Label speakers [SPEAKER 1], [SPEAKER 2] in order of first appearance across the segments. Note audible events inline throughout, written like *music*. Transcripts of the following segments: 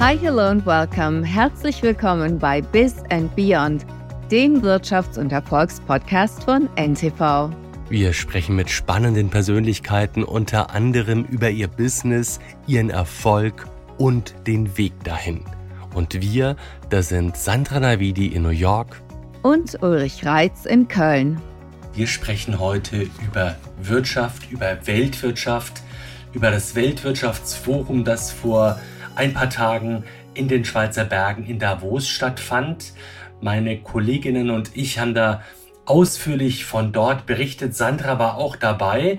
[SPEAKER 1] Hi, hello and welcome. Herzlich willkommen bei Biz and Beyond, dem Wirtschafts- und Erfolgspodcast von NTV.
[SPEAKER 2] Wir sprechen mit spannenden Persönlichkeiten unter anderem über ihr Business, ihren Erfolg und den Weg dahin. Und wir, das sind Sandra Navidi in New York
[SPEAKER 1] und Ulrich Reitz in Köln.
[SPEAKER 2] Wir sprechen heute über Wirtschaft, über Weltwirtschaft, über das Weltwirtschaftsforum, das vor ein paar Tagen in den Schweizer Bergen in Davos stattfand. Meine Kolleginnen und ich haben da ausführlich von dort berichtet. Sandra war auch dabei.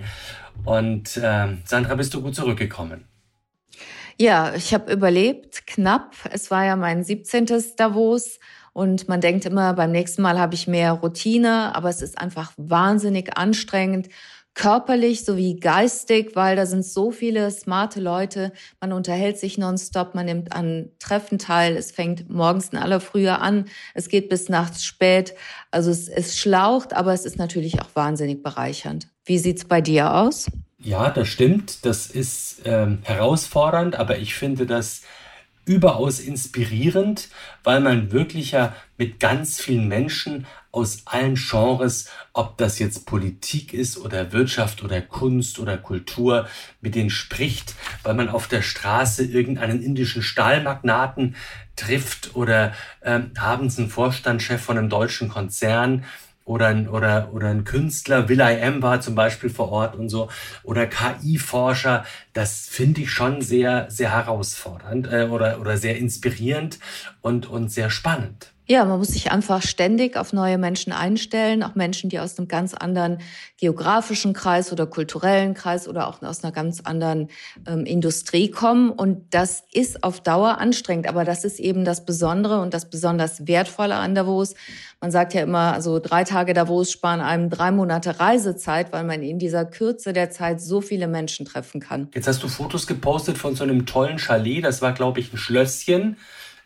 [SPEAKER 2] Und äh, Sandra, bist du gut zurückgekommen?
[SPEAKER 1] Ja, ich habe überlebt, knapp. Es war ja mein 17. Davos. Und man denkt immer, beim nächsten Mal habe ich mehr Routine, aber es ist einfach wahnsinnig anstrengend körperlich sowie geistig, weil da sind so viele smarte Leute. Man unterhält sich nonstop, man nimmt an Treffen teil. Es fängt morgens in aller Frühe an, es geht bis nachts spät. Also es, es schlaucht, aber es ist natürlich auch wahnsinnig bereichernd. Wie sieht's bei dir aus?
[SPEAKER 2] Ja, das stimmt. Das ist ähm, herausfordernd, aber ich finde das überaus inspirierend, weil man wirklich ja mit ganz vielen Menschen aus allen Genres, ob das jetzt Politik ist oder Wirtschaft oder Kunst oder Kultur, mit denen spricht, weil man auf der Straße irgendeinen indischen Stahlmagnaten trifft oder äh, abends einen Vorstandschef von einem deutschen Konzern oder ein, oder, oder ein Künstler, Will I Am war zum Beispiel vor Ort und so, oder KI-Forscher, das finde ich schon sehr, sehr herausfordernd äh, oder, oder sehr inspirierend und, und sehr spannend.
[SPEAKER 1] Ja, man muss sich einfach ständig auf neue Menschen einstellen, auch Menschen, die aus einem ganz anderen geografischen Kreis oder kulturellen Kreis oder auch aus einer ganz anderen ähm, Industrie kommen. Und das ist auf Dauer anstrengend, aber das ist eben das Besondere und das besonders Wertvolle an Davos. Man sagt ja immer, also drei Tage Davos sparen einem drei Monate Reisezeit, weil man in dieser Kürze der Zeit so viele Menschen treffen kann.
[SPEAKER 2] Jetzt hast du Fotos gepostet von so einem tollen Chalet. Das war, glaube ich, ein Schlösschen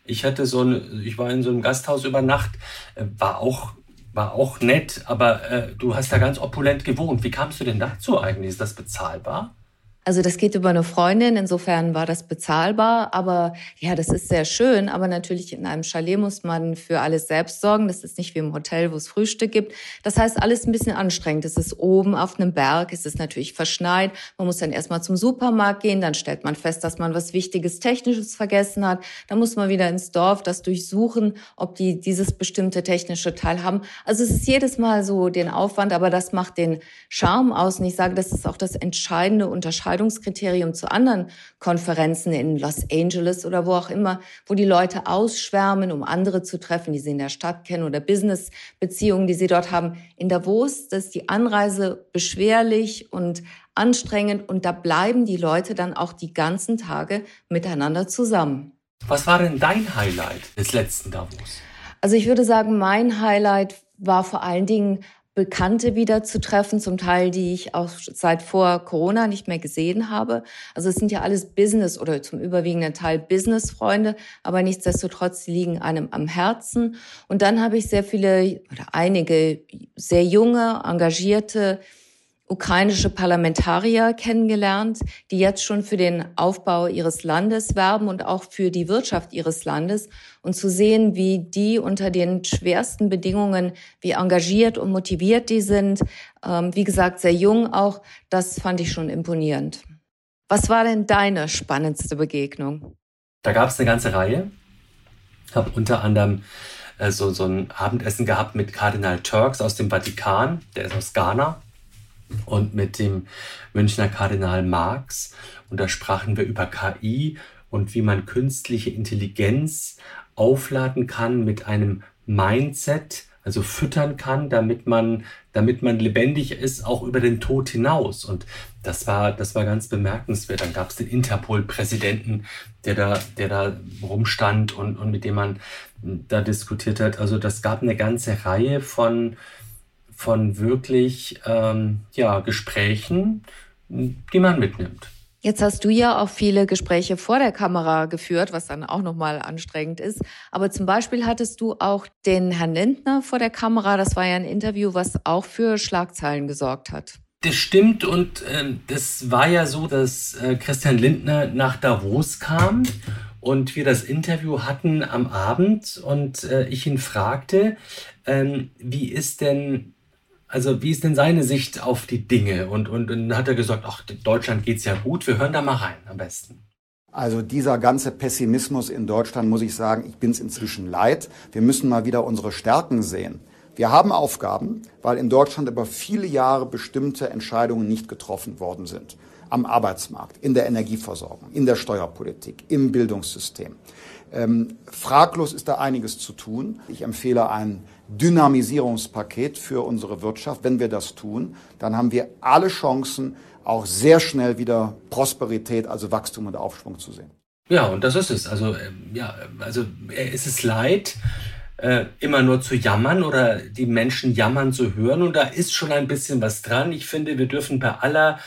[SPEAKER 2] ich hatte so ein, ich war in so einem Gasthaus über Nacht, äh, war auch war auch nett, aber äh, du hast da ganz opulent gewohnt. Wie kamst du denn dazu eigentlich? Ist das bezahlbar?
[SPEAKER 1] Also das geht über eine Freundin, insofern war das bezahlbar. Aber ja, das ist sehr schön. Aber natürlich in einem Chalet muss man für alles selbst sorgen. Das ist nicht wie im Hotel, wo es Frühstück gibt. Das heißt, alles ein bisschen anstrengend. Es ist oben auf einem Berg, es ist natürlich verschneit. Man muss dann erstmal zum Supermarkt gehen, dann stellt man fest, dass man was Wichtiges Technisches vergessen hat. Dann muss man wieder ins Dorf das durchsuchen, ob die dieses bestimmte technische Teil haben. Also es ist jedes Mal so den Aufwand, aber das macht den Charme aus. Und ich sage, das ist auch das entscheidende Unterscheidung Entscheidungskriterium zu anderen Konferenzen in Los Angeles oder wo auch immer, wo die Leute ausschwärmen, um andere zu treffen, die sie in der Stadt kennen oder Business-Beziehungen, die sie dort haben. In Davos ist die Anreise beschwerlich und anstrengend und da bleiben die Leute dann auch die ganzen Tage miteinander zusammen.
[SPEAKER 2] Was war denn dein Highlight des letzten Davos?
[SPEAKER 1] Also ich würde sagen, mein Highlight war vor allen Dingen Bekannte wieder zu treffen, zum Teil, die ich auch seit vor Corona nicht mehr gesehen habe. Also es sind ja alles Business oder zum überwiegenden Teil Business-Freunde, aber nichtsdestotrotz liegen einem am Herzen. Und dann habe ich sehr viele oder einige sehr junge, engagierte ukrainische Parlamentarier kennengelernt, die jetzt schon für den Aufbau ihres Landes werben und auch für die Wirtschaft ihres Landes und zu sehen, wie die unter den schwersten Bedingungen, wie engagiert und motiviert die sind, ähm, wie gesagt, sehr jung auch, das fand ich schon imponierend. Was war denn deine spannendste Begegnung?
[SPEAKER 2] Da gab es eine ganze Reihe. Ich habe unter anderem äh, so, so ein Abendessen gehabt mit Kardinal Turks aus dem Vatikan, der ist aus Ghana und mit dem Münchner Kardinal Marx. Und da sprachen wir über KI und wie man künstliche Intelligenz aufladen kann mit einem Mindset, also füttern kann, damit man, damit man lebendig ist, auch über den Tod hinaus. Und das war, das war ganz bemerkenswert. Dann gab es den Interpol-Präsidenten, der da, der da rumstand und, und mit dem man da diskutiert hat. Also das gab eine ganze Reihe von, von wirklich ähm, ja, Gesprächen, die man mitnimmt.
[SPEAKER 1] Jetzt hast du ja auch viele Gespräche vor der Kamera geführt, was dann auch nochmal anstrengend ist. Aber zum Beispiel hattest du auch den Herrn Lindner vor der Kamera. Das war ja ein Interview, was auch für Schlagzeilen gesorgt hat.
[SPEAKER 2] Das stimmt und äh, das war ja so, dass äh, Christian Lindner nach Davos kam und wir das Interview hatten am Abend und äh, ich ihn fragte, ähm, wie ist denn also wie ist denn seine Sicht auf die Dinge? Und, und, und dann hat er gesagt, ach, Deutschland geht's ja gut, wir hören da mal rein am besten.
[SPEAKER 3] Also dieser ganze Pessimismus in Deutschland, muss ich sagen, ich bin es inzwischen leid. Wir müssen mal wieder unsere Stärken sehen. Wir haben Aufgaben, weil in Deutschland über viele Jahre bestimmte Entscheidungen nicht getroffen worden sind. Am Arbeitsmarkt, in der Energieversorgung, in der Steuerpolitik, im Bildungssystem. Ähm, fraglos ist da einiges zu tun. Ich empfehle ein Dynamisierungspaket für unsere Wirtschaft. Wenn wir das tun, dann haben wir alle Chancen, auch sehr schnell wieder Prosperität, also Wachstum und Aufschwung zu sehen.
[SPEAKER 2] Ja, und das ist es. Also, ähm, ja, also äh, ist es leid, äh, immer nur zu jammern oder die Menschen jammern zu hören. Und da ist schon ein bisschen was dran. Ich finde, wir dürfen bei aller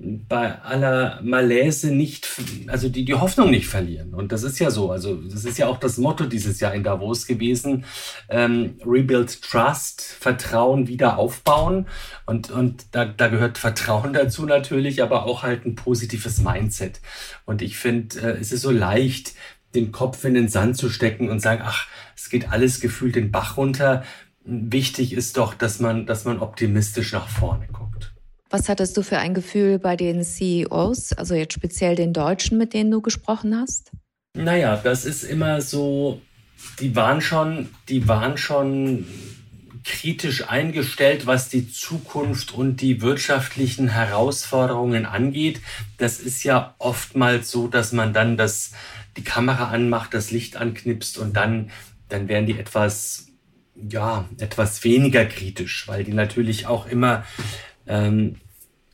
[SPEAKER 2] bei aller Malaise nicht, also die, die Hoffnung nicht verlieren. Und das ist ja so. Also das ist ja auch das Motto dieses Jahr in Davos gewesen. Ähm, Rebuild Trust, Vertrauen wieder aufbauen. Und, und da, da gehört Vertrauen dazu natürlich, aber auch halt ein positives Mindset. Und ich finde, äh, es ist so leicht, den Kopf in den Sand zu stecken und sagen, ach, es geht alles gefühlt den Bach runter. Wichtig ist doch, dass man, dass man optimistisch nach vorne guckt.
[SPEAKER 1] Was hattest du für ein Gefühl bei den CEOs, also jetzt speziell den Deutschen, mit denen du gesprochen hast?
[SPEAKER 2] Naja, das ist immer so, die waren schon, die waren schon kritisch eingestellt, was die Zukunft und die wirtschaftlichen Herausforderungen angeht. Das ist ja oftmals so, dass man dann das, die Kamera anmacht, das Licht anknipst und dann, dann werden die etwas, ja, etwas weniger kritisch, weil die natürlich auch immer ähm,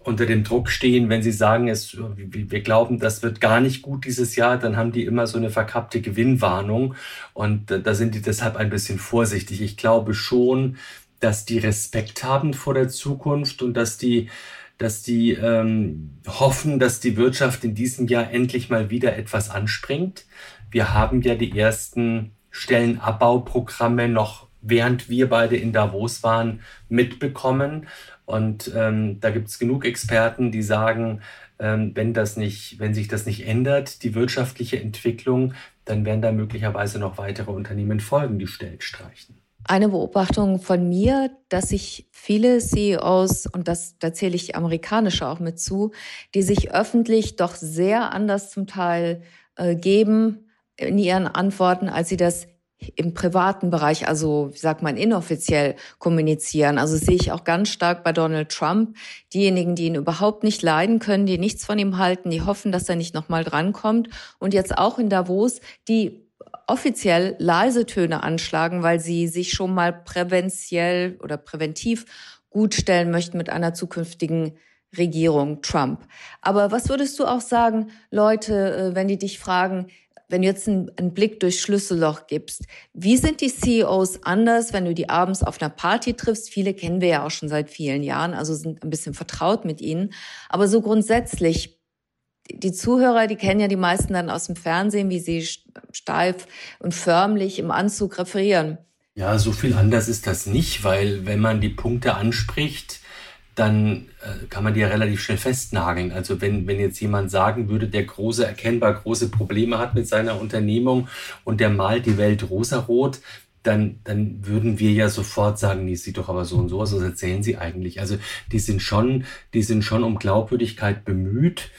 [SPEAKER 2] unter dem Druck stehen, wenn sie sagen, es, wir glauben, das wird gar nicht gut dieses Jahr, dann haben die immer so eine verkappte Gewinnwarnung und da sind die deshalb ein bisschen vorsichtig. Ich glaube schon, dass die Respekt haben vor der Zukunft und dass die, dass die ähm, hoffen, dass die Wirtschaft in diesem Jahr endlich mal wieder etwas anspringt. Wir haben ja die ersten Stellenabbauprogramme noch während wir beide in Davos waren, mitbekommen. Und ähm, da gibt es genug Experten, die sagen, ähm, wenn, das nicht, wenn sich das nicht ändert, die wirtschaftliche Entwicklung, dann werden da möglicherweise noch weitere Unternehmen folgen, die Stellen streichen.
[SPEAKER 1] Eine Beobachtung von mir, dass sich viele CEOs, und das, da zähle ich amerikanische auch mit zu, die sich öffentlich doch sehr anders zum Teil äh, geben in ihren Antworten, als sie das im privaten Bereich, also wie sagt man, inoffiziell kommunizieren. Also sehe ich auch ganz stark bei Donald Trump. Diejenigen, die ihn überhaupt nicht leiden können, die nichts von ihm halten, die hoffen, dass er nicht nochmal drankommt. Und jetzt auch in Davos, die offiziell leise Töne anschlagen, weil sie sich schon mal präventiell oder präventiv gutstellen möchten mit einer zukünftigen Regierung Trump. Aber was würdest du auch sagen, Leute, äh, wenn die dich fragen, wenn du jetzt einen, einen, Blick durchs Schlüsselloch gibst, wie sind die CEOs anders, wenn du die abends auf einer Party triffst? Viele kennen wir ja auch schon seit vielen Jahren, also sind ein bisschen vertraut mit ihnen. Aber so grundsätzlich, die Zuhörer, die kennen ja die meisten dann aus dem Fernsehen, wie sie steif und förmlich im Anzug referieren.
[SPEAKER 2] Ja, so viel anders ist das nicht, weil wenn man die Punkte anspricht, dann äh, kann man die ja relativ schnell festnageln. Also wenn, wenn jetzt jemand sagen würde, der große, erkennbar große Probleme hat mit seiner Unternehmung und der malt die Welt rosarot, dann, dann würden wir ja sofort sagen, nee, sieht doch aber so und so aus, was erzählen sie eigentlich? Also die sind schon, die sind schon um Glaubwürdigkeit bemüht,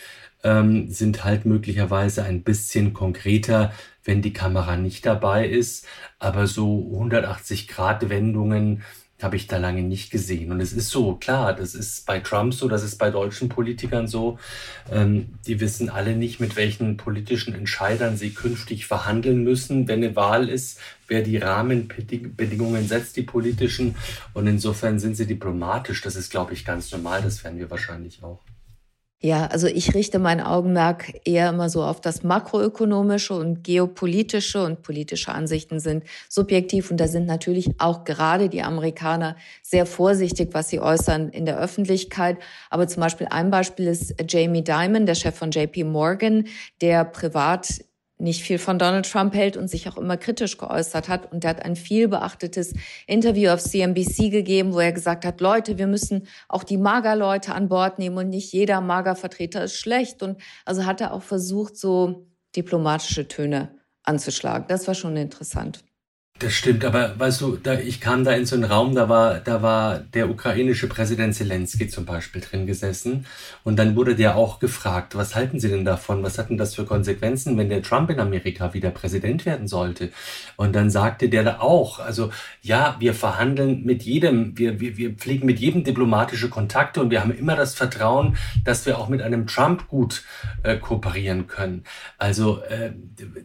[SPEAKER 2] ähm, sind halt möglicherweise ein bisschen konkreter, wenn die Kamera nicht dabei ist, aber so 180 Grad Wendungen, habe ich da lange nicht gesehen. Und es ist so, klar, das ist bei Trump so, das ist bei deutschen Politikern so. Ähm, die wissen alle nicht, mit welchen politischen Entscheidern sie künftig verhandeln müssen, wenn eine Wahl ist, wer die Rahmenbedingungen setzt, die politischen. Und insofern sind sie diplomatisch. Das ist, glaube ich, ganz normal. Das werden wir wahrscheinlich auch.
[SPEAKER 1] Ja, also ich richte mein Augenmerk eher immer so auf das makroökonomische und geopolitische und politische Ansichten sind subjektiv und da sind natürlich auch gerade die Amerikaner sehr vorsichtig, was sie äußern in der Öffentlichkeit. Aber zum Beispiel ein Beispiel ist Jamie Dimon, der Chef von JP Morgan, der privat nicht viel von Donald Trump hält und sich auch immer kritisch geäußert hat. Und er hat ein viel beachtetes Interview auf CNBC gegeben, wo er gesagt hat, Leute, wir müssen auch die Magerleute an Bord nehmen und nicht jeder Magervertreter ist schlecht. Und also hat er auch versucht, so diplomatische Töne anzuschlagen. Das war schon interessant.
[SPEAKER 2] Das stimmt, aber weißt du, da, ich kam da in so einen Raum, da war, da war der ukrainische Präsident Zelensky zum Beispiel drin gesessen und dann wurde der auch gefragt, was halten Sie denn davon, was hatten das für Konsequenzen, wenn der Trump in Amerika wieder Präsident werden sollte? Und dann sagte der da auch, also ja, wir verhandeln mit jedem, wir, wir, wir pflegen mit jedem diplomatische Kontakte und wir haben immer das Vertrauen, dass wir auch mit einem Trump gut äh, kooperieren können. Also äh,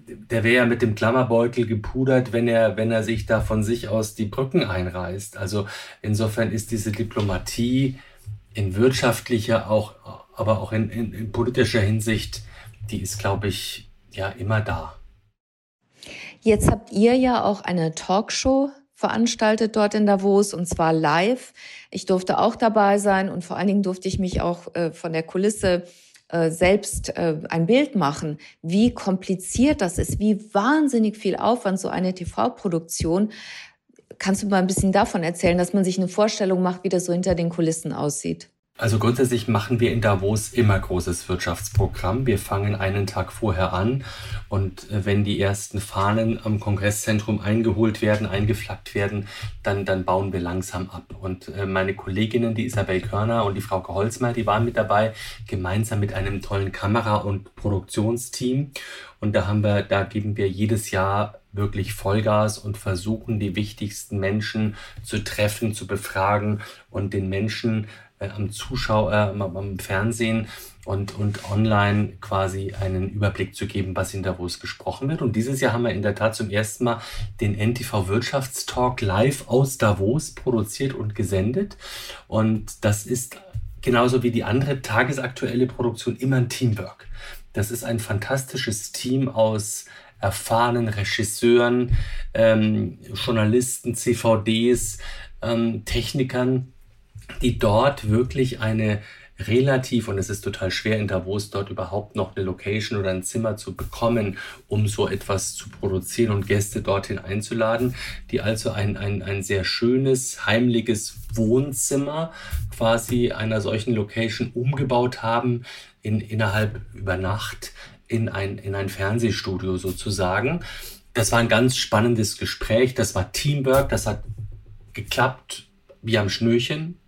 [SPEAKER 2] der wäre ja mit dem Klammerbeutel gepudert, wenn er wenn er sich da von sich aus die Brücken einreißt. Also insofern ist diese Diplomatie in wirtschaftlicher, auch, aber auch in, in, in politischer Hinsicht, die ist, glaube ich, ja immer da.
[SPEAKER 1] Jetzt habt ihr ja auch eine Talkshow veranstaltet dort in Davos und zwar live. Ich durfte auch dabei sein und vor allen Dingen durfte ich mich auch äh, von der Kulisse äh, selbst äh, ein Bild machen, wie kompliziert das ist, wie wahnsinnig viel Aufwand so eine TV-Produktion. Kannst du mal ein bisschen davon erzählen, dass man sich eine Vorstellung macht, wie das so hinter den Kulissen aussieht?
[SPEAKER 2] Also grundsätzlich machen wir in Davos immer großes Wirtschaftsprogramm. Wir fangen einen Tag vorher an und äh, wenn die ersten Fahnen am Kongresszentrum eingeholt werden, eingeflaggt werden, dann, dann bauen wir langsam ab. Und äh, meine Kolleginnen, die Isabel Körner und die Frau Holzmeier, die waren mit dabei, gemeinsam mit einem tollen Kamera- und Produktionsteam. Und da haben wir, da geben wir jedes Jahr wirklich Vollgas und versuchen, die wichtigsten Menschen zu treffen, zu befragen und den Menschen am Zuschauer, äh, am Fernsehen und, und online quasi einen Überblick zu geben, was in Davos gesprochen wird. Und dieses Jahr haben wir in der Tat zum ersten Mal den NTV Wirtschaftstalk live aus Davos produziert und gesendet. Und das ist genauso wie die andere tagesaktuelle Produktion immer ein Teamwork. Das ist ein fantastisches Team aus erfahrenen Regisseuren, ähm, Journalisten, CVDs, ähm, Technikern, die dort wirklich eine relativ, und es ist total schwer in Davos dort überhaupt noch eine Location oder ein Zimmer zu bekommen, um so etwas zu produzieren und Gäste dorthin einzuladen, die also ein, ein, ein sehr schönes, heimliches Wohnzimmer quasi einer solchen Location umgebaut haben, in, innerhalb über Nacht in ein, in ein Fernsehstudio sozusagen. Das war ein ganz spannendes Gespräch, das war Teamwork, das hat geklappt wie am Schnürchen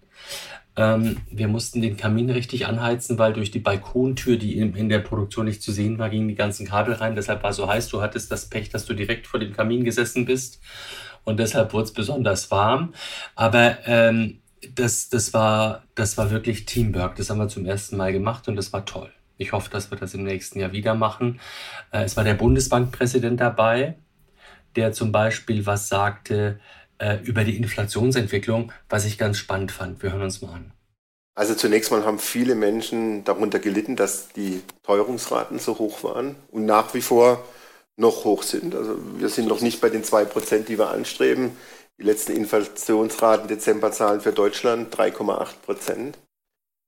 [SPEAKER 2] ähm, wir mussten den Kamin richtig anheizen, weil durch die Balkontür, die in, in, der Produktion nicht zu sehen war, gingen die ganzen Kabel rein. Deshalb war so heiß. Du hattest das Pech, dass du direkt vor dem Kamin gesessen bist. Und deshalb wurde es besonders warm. Aber ähm, das, das, war, das war wirklich Teamwork. Das haben wir zum ersten Mal gemacht und das war toll. Ich hoffe, dass wir das im nächsten Jahr wieder machen. Äh, es war der Bundesbankpräsident dabei, der zum Beispiel was sagte, äh, über die Inflationsentwicklung, was ich ganz spannend fand. Wir hören uns mal an.
[SPEAKER 4] Also zunächst mal haben viele Menschen darunter gelitten, dass die Teuerungsraten so hoch waren und nach wie vor noch hoch sind. Also wir sind noch nicht bei den zwei Prozent, die wir anstreben. Die letzten Inflationsraten Dezemberzahlen für Deutschland 3,8 Prozent.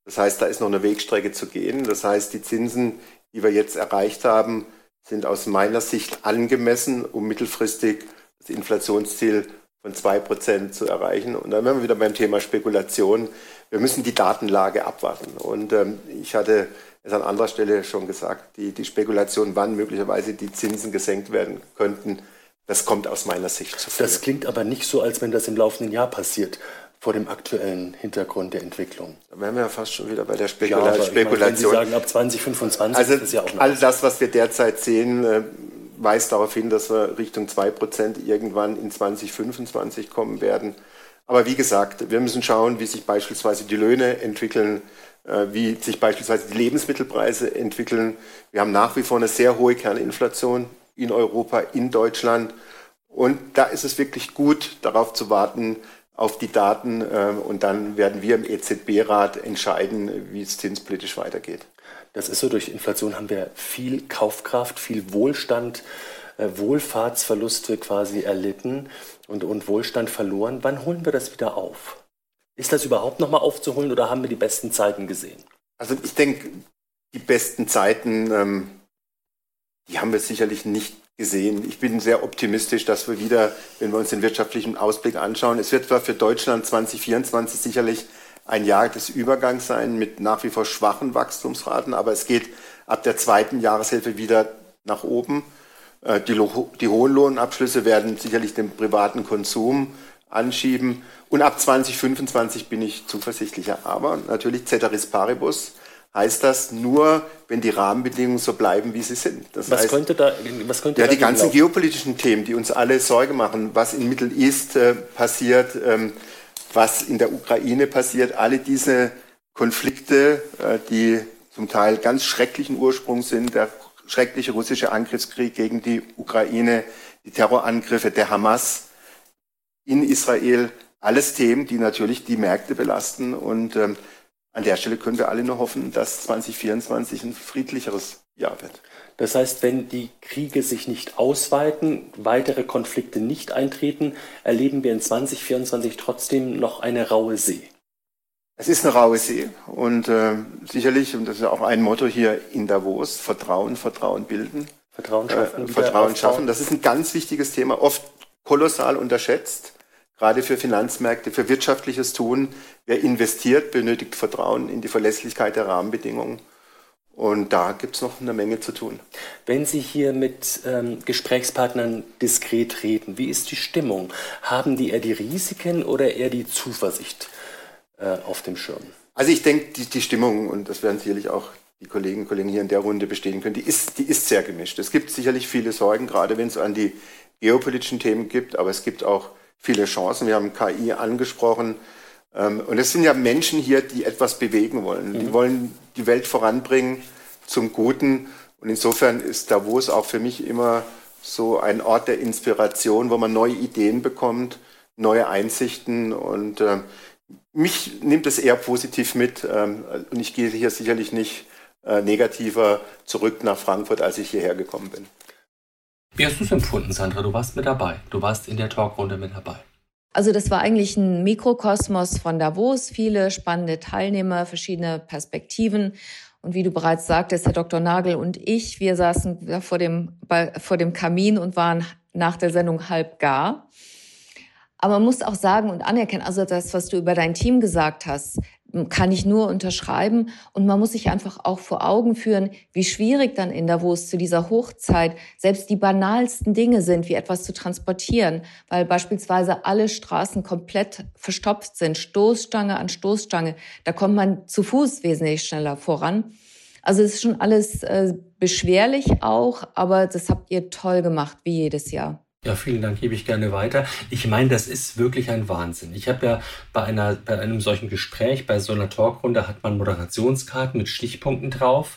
[SPEAKER 4] Das heißt, da ist noch eine Wegstrecke zu gehen. Das heißt, die Zinsen, die wir jetzt erreicht haben, sind aus meiner Sicht angemessen, um mittelfristig das Inflationsziel von 2% zu erreichen. Und dann wären wir wieder beim Thema Spekulation. Wir müssen die Datenlage abwarten. Und ähm, ich hatte es an anderer Stelle schon gesagt, die, die Spekulation, wann möglicherweise die Zinsen gesenkt werden könnten, das kommt aus meiner Sicht zu
[SPEAKER 2] früh. Das klingt aber nicht so, als wenn das im laufenden Jahr passiert vor dem aktuellen Hintergrund der Entwicklung.
[SPEAKER 4] Da wären wir ja fast schon wieder bei der Spekula
[SPEAKER 2] ja,
[SPEAKER 4] Spekulation.
[SPEAKER 2] Meine, wenn Sie sagen, ab 2025
[SPEAKER 4] also, ist das ja auch noch. All das, was wir derzeit sehen, äh, weist darauf hin, dass wir Richtung 2% irgendwann in 2025 kommen werden. Aber wie gesagt, wir müssen schauen, wie sich beispielsweise die Löhne entwickeln, äh, wie sich beispielsweise die Lebensmittelpreise entwickeln. Wir haben nach wie vor eine sehr hohe Kerninflation in Europa, in Deutschland. Und da ist es wirklich gut, darauf zu warten, auf die Daten. Äh, und dann werden wir im EZB-Rat entscheiden, wie es zinspolitisch weitergeht.
[SPEAKER 2] Das ist so, durch Inflation haben wir viel Kaufkraft, viel Wohlstand, äh, Wohlfahrtsverluste quasi erlitten und, und Wohlstand verloren. Wann holen wir das wieder auf? Ist das überhaupt nochmal aufzuholen oder haben wir die besten Zeiten gesehen?
[SPEAKER 4] Also ich denke, die besten Zeiten, ähm, die haben wir sicherlich nicht gesehen. Ich bin sehr optimistisch, dass wir wieder, wenn wir uns den wirtschaftlichen Ausblick anschauen, es wird zwar für Deutschland 2024 sicherlich ein Jahr des Übergangs sein mit nach wie vor schwachen Wachstumsraten, aber es geht ab der zweiten Jahreshälfte wieder nach oben. Äh, die, die hohen Lohnabschlüsse werden sicherlich den privaten Konsum anschieben. Und ab 2025 bin ich zuversichtlicher. Aber natürlich Ceteris Paribus heißt das nur, wenn die Rahmenbedingungen so bleiben, wie sie sind. Das
[SPEAKER 2] was
[SPEAKER 4] heißt,
[SPEAKER 2] könnte da, was könnte
[SPEAKER 4] ja, die ganzen laufen? geopolitischen Themen, die uns alle Sorge machen, was in Middle East äh, passiert, ähm, was in der Ukraine passiert, alle diese Konflikte, äh, die zum Teil ganz schrecklichen Ursprung sind, der schreckliche russische Angriffskrieg gegen die Ukraine, die Terrorangriffe der Hamas in Israel, alles Themen, die natürlich die Märkte belasten. Und ähm, an der Stelle können wir alle nur hoffen, dass 2024 ein friedlicheres Jahr wird.
[SPEAKER 2] Das heißt, wenn die Kriege sich nicht ausweiten, weitere Konflikte nicht eintreten, erleben wir in 2024 trotzdem noch eine raue See.
[SPEAKER 4] Es ist eine raue See und äh, sicherlich, und das ist auch ein Motto hier in Davos, Vertrauen, Vertrauen bilden.
[SPEAKER 2] Vertrauen schaffen.
[SPEAKER 4] Äh, Vertrauen schaffen. Das ist ein ganz wichtiges Thema, oft kolossal unterschätzt, gerade für Finanzmärkte, für wirtschaftliches Tun. Wer investiert, benötigt Vertrauen in die Verlässlichkeit der Rahmenbedingungen. Und da gibt es noch eine Menge zu tun.
[SPEAKER 2] Wenn Sie hier mit ähm, Gesprächspartnern diskret reden, wie ist die Stimmung? Haben die eher die Risiken oder eher die Zuversicht äh, auf dem Schirm?
[SPEAKER 4] Also ich denke, die, die Stimmung, und das werden sicherlich auch die Kolleginnen und Kollegen hier in der Runde bestehen können, die ist, die ist sehr gemischt. Es gibt sicherlich viele Sorgen, gerade wenn es an die geopolitischen Themen gibt, aber es gibt auch viele Chancen. Wir haben KI angesprochen. Ähm, und es sind ja Menschen hier, die etwas bewegen wollen. Mhm. Die wollen die Welt voranbringen zum Guten. Und insofern ist Davos auch für mich immer so ein Ort der Inspiration, wo man neue Ideen bekommt, neue Einsichten. Und äh, mich nimmt es eher positiv mit. Ähm, und ich gehe hier sicherlich nicht äh, negativer zurück nach Frankfurt, als ich hierher gekommen bin.
[SPEAKER 2] Wie hast du es empfunden, Sandra? Du warst mit dabei. Du warst in der Talkrunde mit dabei.
[SPEAKER 1] Also das war eigentlich ein Mikrokosmos von Davos, viele spannende Teilnehmer, verschiedene Perspektiven. Und wie du bereits sagtest, Herr Dr. Nagel und ich, wir saßen vor dem, vor dem Kamin und waren nach der Sendung halb gar. Aber man muss auch sagen und anerkennen, also das, was du über dein Team gesagt hast, kann ich nur unterschreiben. Und man muss sich einfach auch vor Augen führen, wie schwierig dann in Davos zu dieser Hochzeit selbst die banalsten Dinge sind, wie etwas zu transportieren, weil beispielsweise alle Straßen komplett verstopft sind, Stoßstange an Stoßstange. Da kommt man zu Fuß wesentlich schneller voran. Also es ist schon alles äh, beschwerlich auch, aber das habt ihr toll gemacht, wie jedes Jahr.
[SPEAKER 2] Ja, vielen Dank, gebe ich gerne weiter. Ich meine, das ist wirklich ein Wahnsinn. Ich habe ja bei, einer, bei einem solchen Gespräch, bei so einer Talkrunde, hat man Moderationskarten mit Stichpunkten drauf.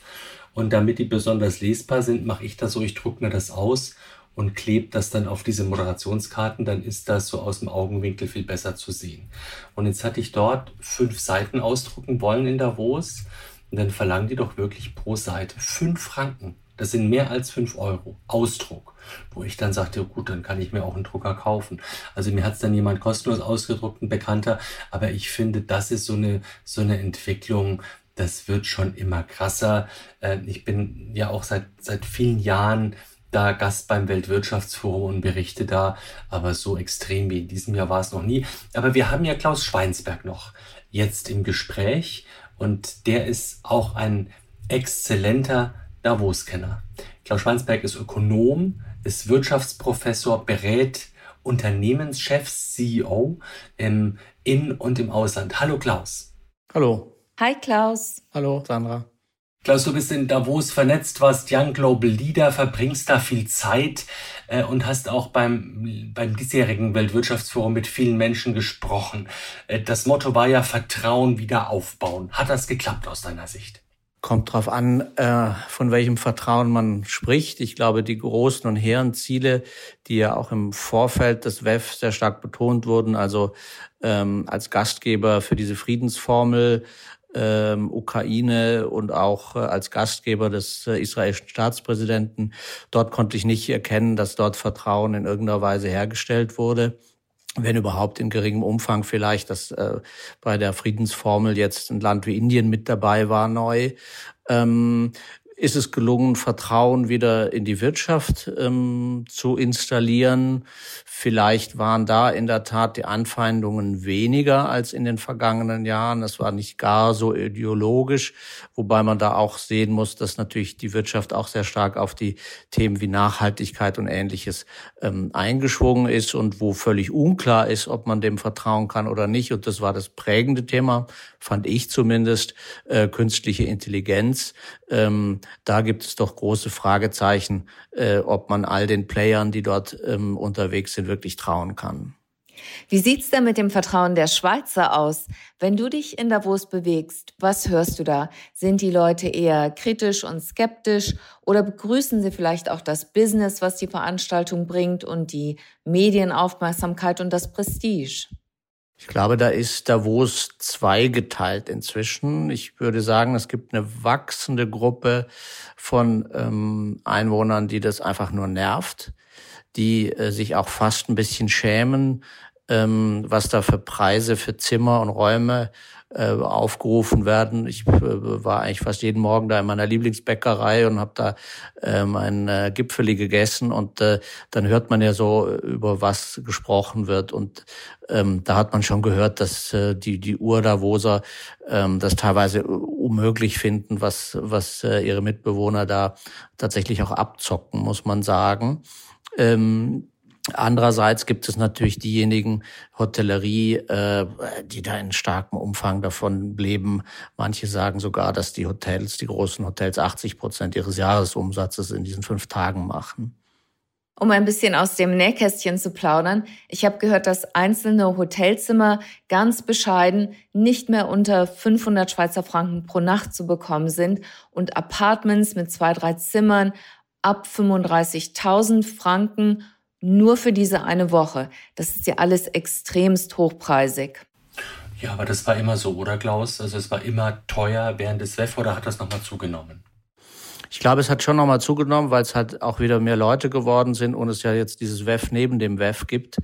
[SPEAKER 2] Und damit die besonders lesbar sind, mache ich das so, ich drucke mir das aus und klebe das dann auf diese Moderationskarten, dann ist das so aus dem Augenwinkel viel besser zu sehen. Und jetzt hatte ich dort fünf Seiten ausdrucken wollen in Davos. Und dann verlangen die doch wirklich pro Seite fünf Franken. Das sind mehr als fünf Euro. Ausdruck. Wo ich dann sagte, gut, dann kann ich mir auch einen Drucker kaufen. Also mir hat es dann jemand kostenlos ausgedruckt, ein Bekannter. Aber ich finde, das ist so eine, so eine Entwicklung, das wird schon immer krasser. Äh, ich bin ja auch seit, seit vielen Jahren da Gast beim Weltwirtschaftsforum und berichte da, aber so extrem wie in diesem Jahr war es noch nie. Aber wir haben ja Klaus Schweinsberg noch jetzt im Gespräch und der ist auch ein exzellenter Davos-Kenner. Klaus Schweinsberg ist Ökonom, ist Wirtschaftsprofessor, berät Unternehmenschefs, CEO im In- und im Ausland. Hallo Klaus.
[SPEAKER 5] Hallo.
[SPEAKER 1] Hi Klaus.
[SPEAKER 5] Hallo Sandra.
[SPEAKER 2] Klaus, du bist in Davos vernetzt, warst Young Global Leader, verbringst da viel Zeit äh, und hast auch beim, beim diesjährigen Weltwirtschaftsforum mit vielen Menschen gesprochen. Äh, das Motto war ja Vertrauen wieder aufbauen. Hat das geklappt aus deiner Sicht?
[SPEAKER 5] Kommt drauf an, äh, von welchem Vertrauen man spricht. Ich glaube, die großen und hehren Ziele, die ja auch im Vorfeld des WEF sehr stark betont wurden, also ähm, als Gastgeber für diese Friedensformel, ähm, Ukraine und auch äh, als Gastgeber des äh, israelischen Staatspräsidenten. Dort konnte ich nicht erkennen, dass dort Vertrauen in irgendeiner Weise hergestellt wurde wenn überhaupt in geringem Umfang vielleicht, dass äh, bei der Friedensformel jetzt ein Land wie Indien mit dabei war neu. Ähm, ist es gelungen, Vertrauen wieder in die Wirtschaft ähm, zu installieren. Vielleicht waren da in der Tat die Anfeindungen weniger als in den vergangenen Jahren. Es war nicht gar so ideologisch, wobei man da auch sehen muss, dass natürlich die Wirtschaft auch sehr stark auf die Themen wie Nachhaltigkeit und ähnliches ähm, eingeschwungen ist und wo völlig unklar ist, ob man dem vertrauen kann oder nicht. Und das war das prägende Thema, fand ich zumindest, äh, künstliche Intelligenz. Ähm, da gibt es doch große Fragezeichen, äh, ob man all den Playern, die dort ähm, unterwegs sind, wirklich trauen kann.
[SPEAKER 1] Wie sieht's denn mit dem Vertrauen der Schweizer aus? Wenn du dich in Davos bewegst, was hörst du da? Sind die Leute eher kritisch und skeptisch oder begrüßen sie vielleicht auch das Business, was die Veranstaltung bringt und die Medienaufmerksamkeit und das Prestige?
[SPEAKER 5] Ich glaube, da ist Davos zweigeteilt inzwischen. Ich würde sagen, es gibt eine wachsende Gruppe von ähm, Einwohnern, die das einfach nur nervt, die äh, sich auch fast ein bisschen schämen, ähm, was da für Preise für Zimmer und Räume äh, aufgerufen werden. Ich äh, war eigentlich fast jeden Morgen da in meiner Lieblingsbäckerei und habe da äh, mein äh, Gipfeli gegessen und äh, dann hört man ja so über was gesprochen wird und ähm, da hat man schon gehört, dass äh, die die Urdavoser ähm, das teilweise unmöglich finden, was was äh, ihre Mitbewohner da tatsächlich auch abzocken, muss man sagen. Ähm, Andererseits gibt es natürlich diejenigen Hotellerie, äh, die da in starkem Umfang davon leben. Manche sagen sogar, dass die Hotels, die großen Hotels, 80 Prozent ihres Jahresumsatzes in diesen fünf Tagen machen.
[SPEAKER 1] Um ein bisschen aus dem Nähkästchen zu plaudern, ich habe gehört, dass einzelne Hotelzimmer ganz bescheiden nicht mehr unter 500 Schweizer Franken pro Nacht zu bekommen sind und Apartments mit zwei, drei Zimmern ab 35.000 Franken nur für diese eine Woche. Das ist ja alles extremst hochpreisig.
[SPEAKER 2] Ja, aber das war immer so, oder Klaus? Also es war immer teuer während des WEF oder hat das nochmal zugenommen?
[SPEAKER 5] Ich glaube, es hat schon nochmal zugenommen, weil es halt auch wieder mehr Leute geworden sind und es ja jetzt dieses WEF neben dem WEF gibt.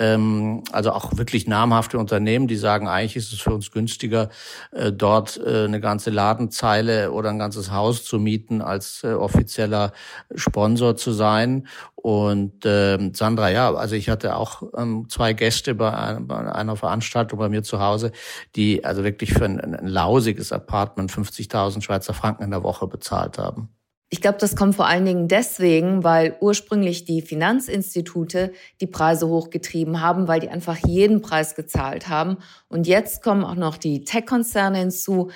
[SPEAKER 5] Ähm, also auch wirklich namhafte Unternehmen, die sagen, eigentlich ist es für uns günstiger, äh, dort äh, eine ganze Ladenzeile oder ein ganzes Haus zu mieten, als äh, offizieller Sponsor zu sein. Und ähm, Sandra, ja, also ich hatte auch ähm, zwei Gäste bei, ein, bei einer Veranstaltung bei mir zu Hause, die also wirklich für ein, ein lausiges Apartment 50.000 Schweizer Franken in der Woche bezahlt haben.
[SPEAKER 1] Ich glaube, das kommt vor allen Dingen deswegen, weil ursprünglich die Finanzinstitute die Preise hochgetrieben haben, weil die einfach jeden Preis gezahlt haben. Und jetzt kommen auch noch die Tech-Konzerne hinzu.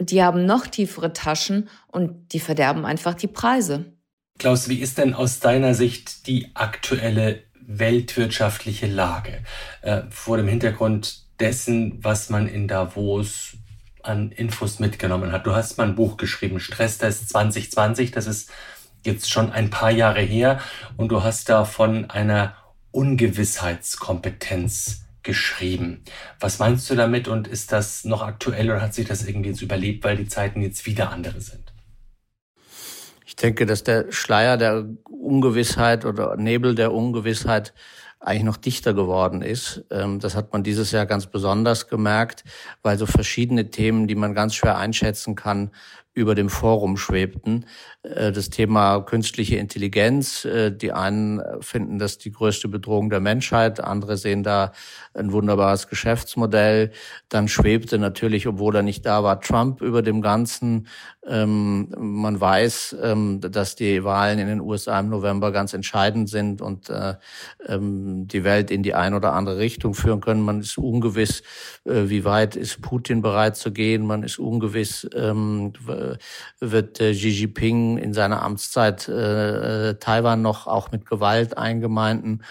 [SPEAKER 1] Die haben noch tiefere Taschen und die verderben einfach die Preise.
[SPEAKER 2] Klaus, wie ist denn aus deiner Sicht die aktuelle weltwirtschaftliche Lage äh, vor dem Hintergrund dessen, was man in Davos an Infos mitgenommen hat? Du hast mal ein Buch geschrieben, Stresstest 2020, das ist jetzt schon ein paar Jahre her und du hast da von einer Ungewissheitskompetenz geschrieben. Was meinst du damit und ist das noch aktuell oder hat sich das irgendwie jetzt überlebt, weil die Zeiten jetzt wieder andere sind?
[SPEAKER 5] Ich denke, dass der Schleier der Ungewissheit oder Nebel der Ungewissheit eigentlich noch dichter geworden ist. Ähm, das hat man dieses Jahr ganz besonders gemerkt, weil so verschiedene Themen, die man ganz schwer einschätzen kann, über dem Forum schwebten. Äh, das Thema künstliche Intelligenz. Äh, die einen finden das die größte Bedrohung der Menschheit, andere sehen da ein wunderbares Geschäftsmodell. Dann schwebte natürlich, obwohl er nicht da war, Trump über dem Ganzen. Ähm, man weiß, ähm, dass die Wahlen in den USA im November ganz entscheidend sind und äh, ähm, die Welt in die eine oder andere Richtung führen können. Man ist ungewiss, wie weit ist Putin bereit zu gehen. Man ist ungewiss, wird Xi Jinping in seiner Amtszeit Taiwan noch auch mit Gewalt eingemeinden.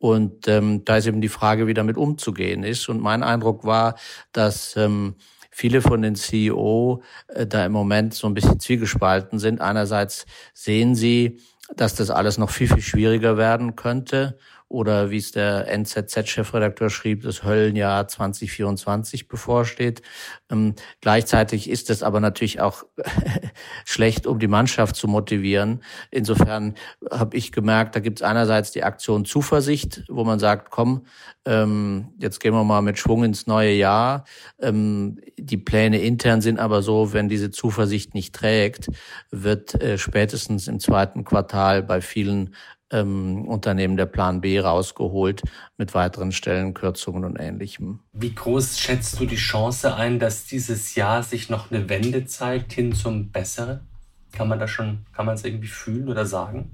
[SPEAKER 5] Und ähm, da ist eben die Frage, wie damit umzugehen ist. Und mein Eindruck war, dass ähm, viele von den CEO äh, da im Moment so ein bisschen zwiegespalten sind. Einerseits sehen sie, dass das alles noch viel, viel schwieriger werden könnte oder wie es der NZZ-Chefredakteur schrieb, das Höllenjahr 2024 bevorsteht. Ähm, gleichzeitig ist es aber natürlich auch *laughs* schlecht, um die Mannschaft zu motivieren. Insofern habe ich gemerkt, da gibt es einerseits die Aktion Zuversicht, wo man sagt, komm, ähm, jetzt gehen wir mal mit Schwung ins neue Jahr. Ähm, die Pläne intern sind aber so, wenn diese Zuversicht nicht trägt, wird äh, spätestens im zweiten Quartal bei vielen ähm, Unternehmen der Plan B rausgeholt mit weiteren Stellenkürzungen und Ähnlichem.
[SPEAKER 2] Wie groß schätzt du die Chance ein, dass dieses Jahr sich noch eine Wende zeigt hin zum Besseren? Kann man das schon, kann man es irgendwie fühlen oder sagen?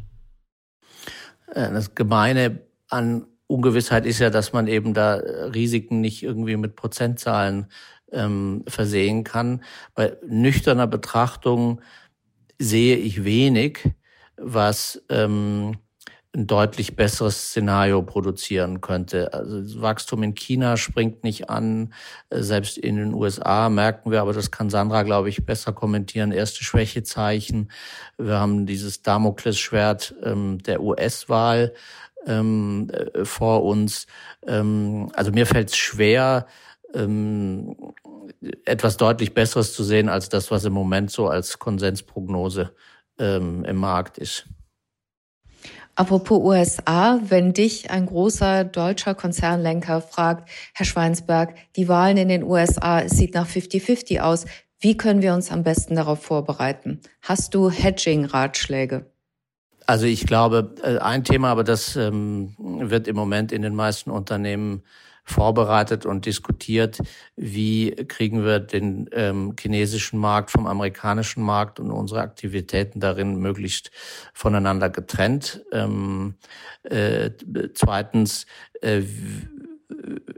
[SPEAKER 5] Äh, das Gemeine an Ungewissheit ist ja, dass man eben da Risiken nicht irgendwie mit Prozentzahlen ähm, versehen kann. Bei nüchterner Betrachtung sehe ich wenig, was ähm, ein deutlich besseres Szenario produzieren könnte. Also Wachstum in China springt nicht an, selbst in den USA merken wir, aber das kann Sandra, glaube ich, besser kommentieren, erste Schwächezeichen. Wir haben dieses Damoklesschwert ähm, der US-Wahl ähm, äh, vor uns. Ähm, also mir fällt es schwer, ähm, etwas deutlich Besseres zu sehen als das, was im Moment so als Konsensprognose ähm, im Markt ist.
[SPEAKER 1] Apropos USA, wenn dich ein großer deutscher Konzernlenker fragt, Herr Schweinsberg, die Wahlen in den USA, es sieht nach 50-50 aus. Wie können wir uns am besten darauf vorbereiten? Hast du Hedging-Ratschläge?
[SPEAKER 5] Also ich glaube, äh, ein Thema, aber das ähm, wird im Moment in den meisten Unternehmen vorbereitet und diskutiert, wie kriegen wir den ähm, chinesischen Markt vom amerikanischen Markt und unsere Aktivitäten darin möglichst voneinander getrennt. Ähm, äh, zweitens, äh,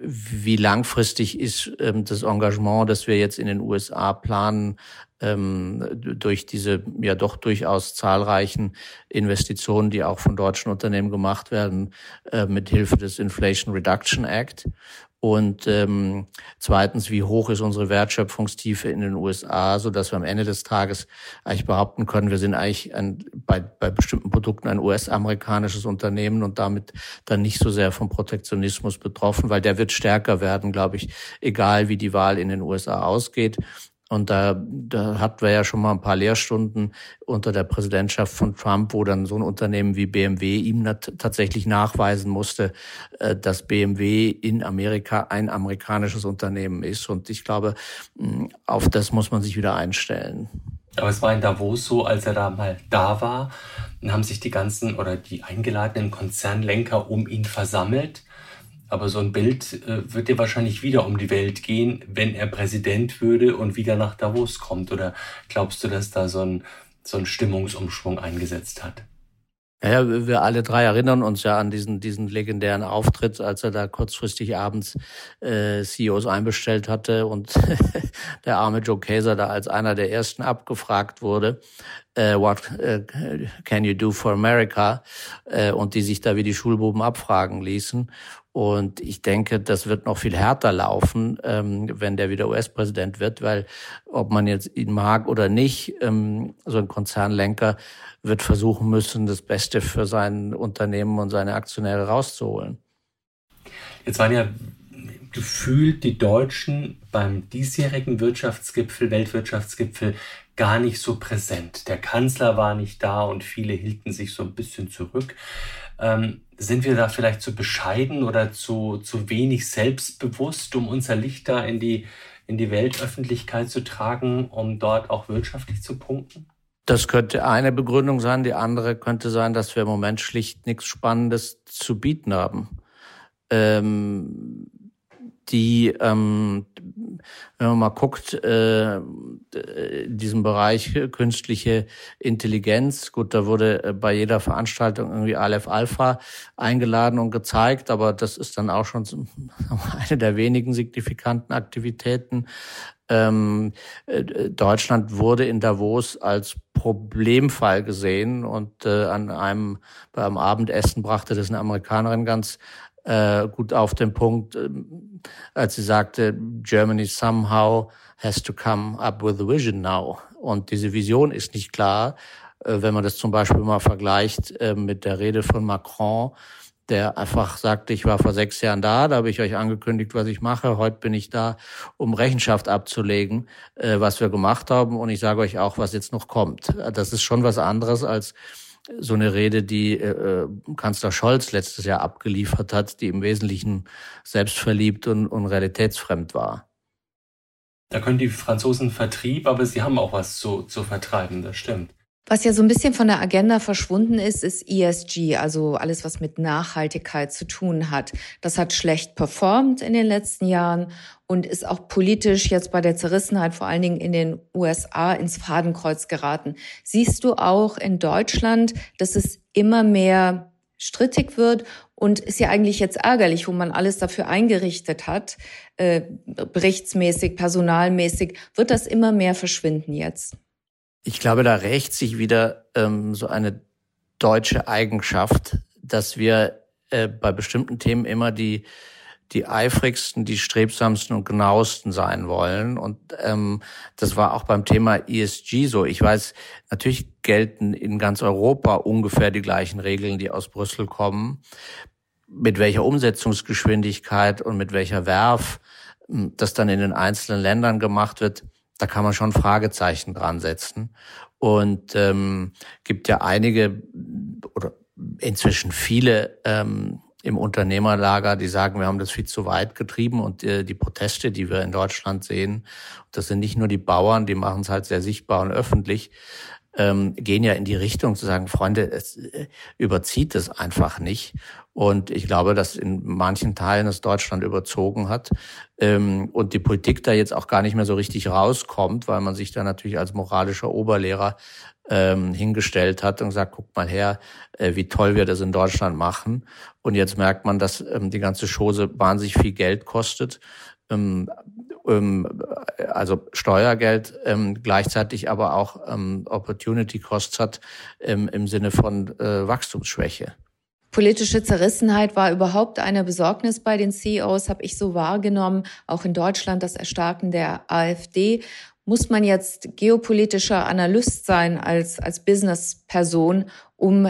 [SPEAKER 5] wie langfristig ist ähm, das Engagement, das wir jetzt in den USA planen, ähm, durch diese ja doch durchaus zahlreichen Investitionen, die auch von deutschen Unternehmen gemacht werden, äh, mit Hilfe des Inflation Reduction Act. Und ähm, zweitens, wie hoch ist unsere Wertschöpfungstiefe in den USA, so dass wir am Ende des Tages eigentlich behaupten können, wir sind eigentlich ein, bei, bei bestimmten Produkten ein US-amerikanisches Unternehmen und damit dann nicht so sehr vom Protektionismus betroffen, weil der wird stärker werden, glaube ich, egal wie die Wahl in den USA ausgeht. Und da, da hatten wir ja schon mal ein paar Lehrstunden unter der Präsidentschaft von Trump, wo dann so ein Unternehmen wie BMW ihm tatsächlich nachweisen musste, äh, dass BMW in Amerika ein amerikanisches Unternehmen ist. Und ich glaube, auf das muss man sich wieder einstellen.
[SPEAKER 2] Aber es war in Davos so, als er da mal da war, haben sich die ganzen oder die eingeladenen Konzernlenker um ihn versammelt aber so ein Bild äh, wird dir wahrscheinlich wieder um die Welt gehen, wenn er Präsident würde und wieder nach Davos kommt. Oder glaubst du, dass da so ein, so ein Stimmungsumschwung eingesetzt hat?
[SPEAKER 5] Ja, wir alle drei erinnern uns ja an diesen, diesen legendären Auftritt, als er da kurzfristig abends äh, CEOs einbestellt hatte und *laughs* der arme Joe Kaeser da als einer der ersten abgefragt wurde, äh, what äh, can you do for America? Äh, und die sich da wie die Schulbuben abfragen ließen. Und ich denke, das wird noch viel härter laufen, ähm, wenn der wieder US-Präsident wird, weil ob man jetzt ihn mag oder nicht, ähm, so ein Konzernlenker wird versuchen müssen, das Beste für sein Unternehmen und seine Aktionäre rauszuholen.
[SPEAKER 2] Jetzt waren ja gefühlt die Deutschen beim diesjährigen Wirtschaftsgipfel, Weltwirtschaftsgipfel, gar nicht so präsent. Der Kanzler war nicht da und viele hielten sich so ein bisschen zurück. Ähm, sind wir da vielleicht zu bescheiden oder zu, zu wenig selbstbewusst, um unser Licht da in die, in die Weltöffentlichkeit zu tragen, um dort auch wirtschaftlich zu punkten?
[SPEAKER 5] Das könnte eine Begründung sein. Die andere könnte sein, dass wir im Moment schlicht nichts Spannendes zu bieten haben. Ähm, die, ähm, wenn man mal guckt, äh, in diesem Bereich künstliche Intelligenz, gut, da wurde äh, bei jeder Veranstaltung irgendwie Aleph Alpha eingeladen und gezeigt, aber das ist dann auch schon *laughs* eine der wenigen signifikanten Aktivitäten. Ähm, äh, Deutschland wurde in Davos als Problemfall gesehen und äh, an einem beim Abendessen brachte das eine Amerikanerin ganz äh, gut auf den Punkt, äh, als sie sagte, Germany somehow has to come up with a vision now. Und diese Vision ist nicht klar, äh, wenn man das zum Beispiel mal vergleicht äh, mit der Rede von Macron, der einfach sagte, ich war vor sechs Jahren da, da habe ich euch angekündigt, was ich mache. Heute bin ich da, um Rechenschaft abzulegen, äh, was wir gemacht haben. Und ich sage euch auch, was jetzt noch kommt. Das ist schon was anderes als so eine Rede, die äh, äh Kanzler Scholz letztes Jahr abgeliefert hat, die im Wesentlichen selbstverliebt und, und realitätsfremd war.
[SPEAKER 2] Da können die Franzosen Vertrieb, aber sie haben auch was zu, zu vertreiben, das stimmt.
[SPEAKER 1] Was ja so ein bisschen von der Agenda verschwunden ist, ist ESG, also alles, was mit Nachhaltigkeit zu tun hat. Das hat schlecht performt in den letzten Jahren und ist auch politisch jetzt bei der Zerrissenheit vor allen Dingen in den USA ins Fadenkreuz geraten. Siehst du auch in Deutschland, dass es immer mehr strittig wird und ist ja eigentlich jetzt ärgerlich, wo man alles dafür eingerichtet hat, äh, berichtsmäßig, personalmäßig, wird das immer mehr verschwinden jetzt?
[SPEAKER 5] Ich glaube, da rächt sich wieder ähm, so eine deutsche Eigenschaft, dass wir äh, bei bestimmten Themen immer die die eifrigsten, die strebsamsten und genauesten sein wollen. Und ähm, das war auch beim Thema ESG so. Ich weiß, natürlich gelten in ganz Europa ungefähr die gleichen Regeln, die aus Brüssel kommen. Mit welcher Umsetzungsgeschwindigkeit und mit welcher Werf hm, das dann in den einzelnen Ländern gemacht wird, da kann man schon Fragezeichen dran setzen. Und ähm, gibt ja einige oder inzwischen viele ähm, im Unternehmerlager, die sagen, wir haben das viel zu weit getrieben und äh, die Proteste, die wir in Deutschland sehen, das sind nicht nur die Bauern, die machen es halt sehr sichtbar und öffentlich, ähm, gehen ja in die Richtung zu sagen, Freunde, es äh, überzieht es einfach nicht. Und ich glaube, dass in manchen Teilen es Deutschland überzogen hat ähm, und die Politik da jetzt auch gar nicht mehr so richtig rauskommt, weil man sich da natürlich als moralischer Oberlehrer ähm, hingestellt hat und gesagt, guckt mal her, äh, wie toll wir das in Deutschland machen. Und jetzt merkt man, dass ähm, die ganze Chose wahnsinnig viel Geld kostet. Ähm, also Steuergeld, ähm, gleichzeitig aber auch ähm, Opportunity Costs hat ähm, im Sinne von äh, Wachstumsschwäche.
[SPEAKER 1] Politische Zerrissenheit war überhaupt eine Besorgnis bei den CEOs, habe ich so wahrgenommen. Auch in Deutschland das Erstarken der AfD. Muss man jetzt geopolitischer Analyst sein als, als Businessperson, um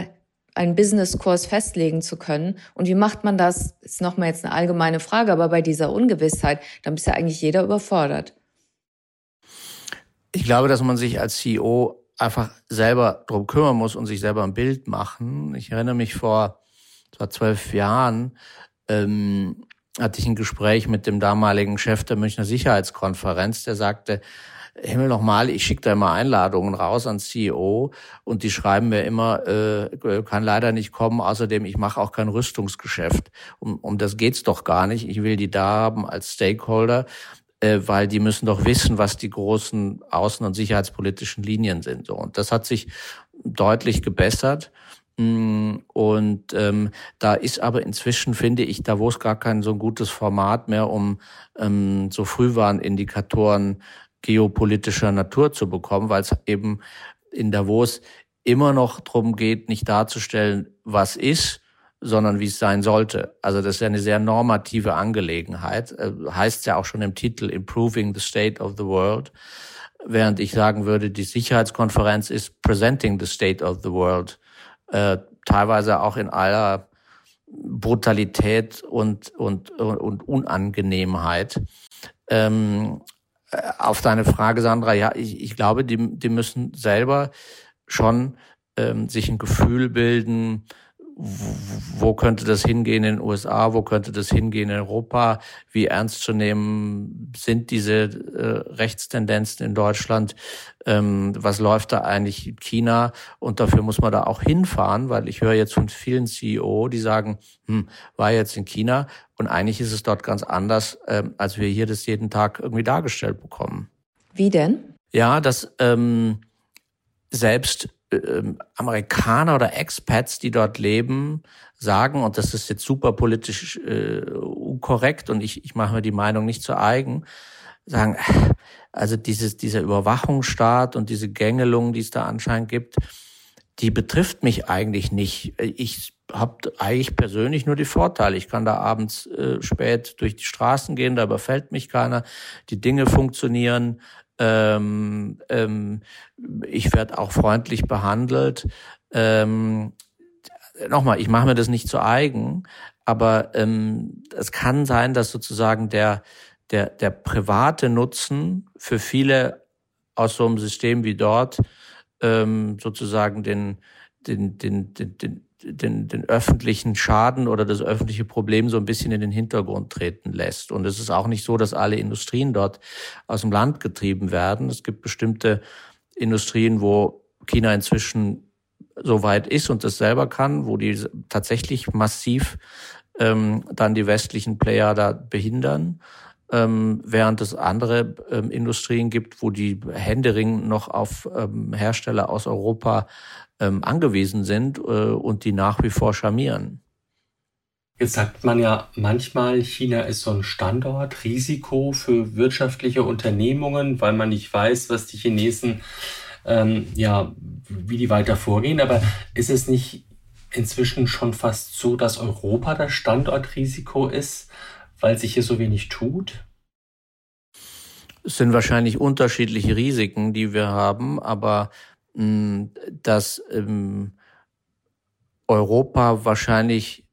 [SPEAKER 1] einen Businesskurs festlegen zu können. Und wie macht man das? Ist nochmal jetzt eine allgemeine Frage, aber bei dieser Ungewissheit, dann ist ja eigentlich jeder überfordert.
[SPEAKER 5] Ich glaube, dass man sich als CEO einfach selber drum kümmern muss und sich selber ein Bild machen. Ich erinnere mich vor zwar zwölf Jahren, ähm, hatte ich ein Gespräch mit dem damaligen Chef der Münchner Sicherheitskonferenz, der sagte, Himmel nochmal, ich schicke da immer Einladungen raus an CEO und die schreiben mir immer, äh, kann leider nicht kommen, außerdem ich mache auch kein Rüstungsgeschäft. Um, um das geht's doch gar nicht. Ich will die da haben als Stakeholder, äh, weil die müssen doch wissen, was die großen außen- und sicherheitspolitischen Linien sind. So, und das hat sich deutlich gebessert. Mm, und ähm, da ist aber inzwischen, finde ich, da wo es gar kein so gutes Format mehr, um ähm, so Frühwarnindikatoren geopolitischer Natur zu bekommen, weil es eben in Davos immer noch darum geht, nicht darzustellen, was ist, sondern wie es sein sollte. Also das ist ja eine sehr normative Angelegenheit. Äh, heißt ja auch schon im Titel Improving the State of the World. Während ich sagen würde, die Sicherheitskonferenz ist Presenting the State of the World. Äh, teilweise auch in aller Brutalität und, und, und Unangenehmheit. Ähm, äh, auf deine Frage, Sandra, ja, ich, ich glaube, die, die müssen selber schon ähm, sich ein Gefühl bilden, wo könnte das hingehen in den USA, wo könnte das hingehen in Europa, wie ernst zu nehmen sind diese äh, Rechtstendenzen in Deutschland, ähm, was läuft da eigentlich in China? Und dafür muss man da auch hinfahren, weil ich höre jetzt von vielen CEO, die sagen, hm, war jetzt in China und eigentlich ist es dort ganz anders, ähm, als wir hier das jeden Tag irgendwie dargestellt bekommen.
[SPEAKER 1] Wie denn?
[SPEAKER 5] Ja, dass ähm, selbst ähm, Amerikaner oder Expats, die dort leben, sagen, und das ist jetzt super politisch äh, korrekt und ich, ich mache mir die Meinung nicht zu eigen, sagen, also dieses, dieser Überwachungsstaat und diese Gängelung, die es da anscheinend gibt, die betrifft mich eigentlich nicht. Ich habe eigentlich persönlich nur die Vorteile. Ich kann da abends äh, spät durch die Straßen gehen, da überfällt mich keiner. Die Dinge funktionieren. Ähm, ähm, ich werde auch freundlich behandelt. Ähm, nochmal, ich mache mir das nicht zu eigen, aber ähm, es kann sein, dass sozusagen der, der, der private Nutzen für viele aus so einem System wie dort ähm, sozusagen den, den, den, den, den, den, den öffentlichen Schaden oder das öffentliche Problem so ein bisschen in den Hintergrund treten lässt. Und es ist auch nicht so, dass alle Industrien dort aus dem Land getrieben werden. Es gibt bestimmte Industrien, wo China inzwischen so weit ist und das selber kann, wo die tatsächlich massiv ähm, dann die westlichen Player da behindern ähm, während es andere ähm, Industrien gibt, wo die Händering noch auf ähm, Hersteller aus Europa ähm, angewiesen sind äh, und die nach wie vor charmieren.
[SPEAKER 2] Jetzt sagt man ja manchmal, China ist so ein Standortrisiko für wirtschaftliche Unternehmungen, weil man nicht weiß, was die Chinesen, ähm, ja, wie die weiter vorgehen. Aber ist es nicht inzwischen schon fast so, dass Europa das Standortrisiko ist? Weil sich hier so wenig tut?
[SPEAKER 5] Es sind wahrscheinlich unterschiedliche Risiken, die wir haben, aber mh, hm, dass ähm, Europa wahrscheinlich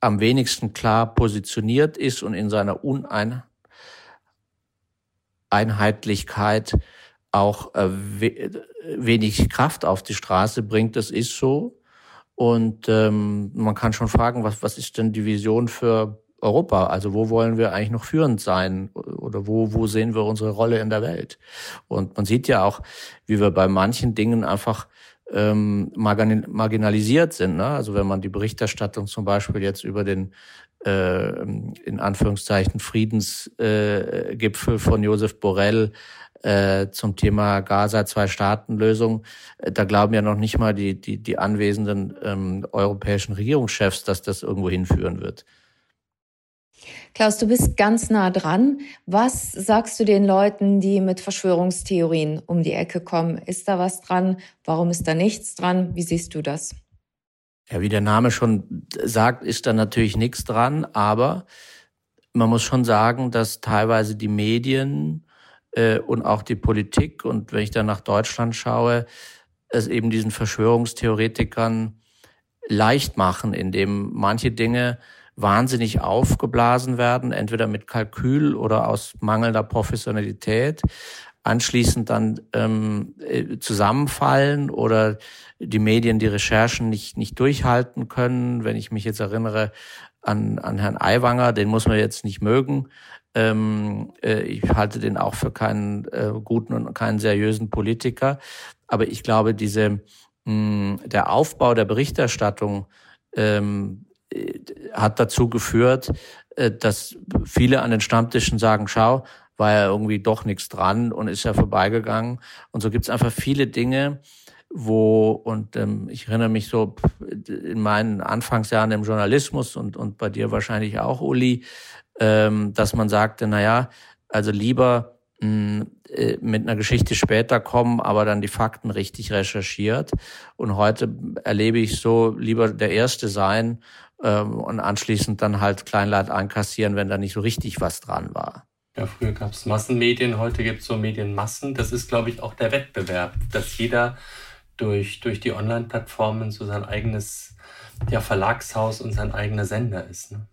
[SPEAKER 5] am wenigsten klar positioniert ist und in seiner Uneinheitlichkeit auch äh, wenig Kraft auf die Straße bringt, das ist so. Und ähm, man kann schon fragen, was, was ist denn die Vision für Europa? Also wo wollen wir eigentlich noch führend sein oder wo, wo sehen wir unsere Rolle in der Welt? Und man sieht ja auch, wie wir bei manchen Dingen einfach ähm, marginalisiert sind. Ne? Also wenn man die Berichterstattung zum Beispiel jetzt über den äh, in Anführungszeichen Friedensgipfel äh, von Josef Borrell äh, zum Thema Gaza Zwei-Staaten-Lösung. Äh, da glauben ja noch nicht mal die, die, die anwesenden ähm, europäischen Regierungschefs, dass das irgendwo hinführen wird.
[SPEAKER 1] Klaus, du bist ganz nah dran. Was sagst du den Leuten, die mit Verschwörungstheorien um die Ecke kommen? Ist da was dran? Warum ist da nichts dran? Wie siehst du das?
[SPEAKER 5] Ja, wie der Name schon sagt, ist da natürlich nichts dran, aber man muss schon sagen, dass teilweise die Medien äh, und auch die Politik und wenn ich dann nach Deutschland schaue, es eben diesen Verschwörungstheoretikern leicht machen, indem manche Dinge wahnsinnig aufgeblasen werden, entweder mit Kalkül oder aus mangelnder Professionalität, anschließend dann ähm, äh, zusammenfallen oder die Medien die Recherchen nicht, nicht durchhalten können. Wenn ich mich jetzt erinnere an, an Herrn Aiwanger, den muss man jetzt nicht mögen. Ähm, äh, ich halte den auch für keinen äh, guten und keinen seriösen Politiker. Aber ich glaube, diese, mh, der Aufbau der Berichterstattung ähm, hat dazu geführt, äh, dass viele an den Stammtischen sagen, schau, war ja irgendwie doch nichts dran und ist ja vorbeigegangen. Und so gibt's einfach viele Dinge, wo, und ähm, ich erinnere mich so in meinen Anfangsjahren im Journalismus und, und bei dir wahrscheinlich auch, Uli, ähm, dass man sagte, na ja, also lieber mh, äh, mit einer Geschichte später kommen, aber dann die Fakten richtig recherchiert. Und heute erlebe ich so lieber der Erste sein ähm, und anschließend dann halt Kleinleid einkassieren, wenn da nicht so richtig was dran war.
[SPEAKER 2] Ja, früher gab es Massenmedien, heute gibt es so Medienmassen. Das ist, glaube ich, auch der Wettbewerb, dass jeder durch, durch die Online-Plattformen so sein eigenes ja, Verlagshaus und sein eigener Sender ist. Ne?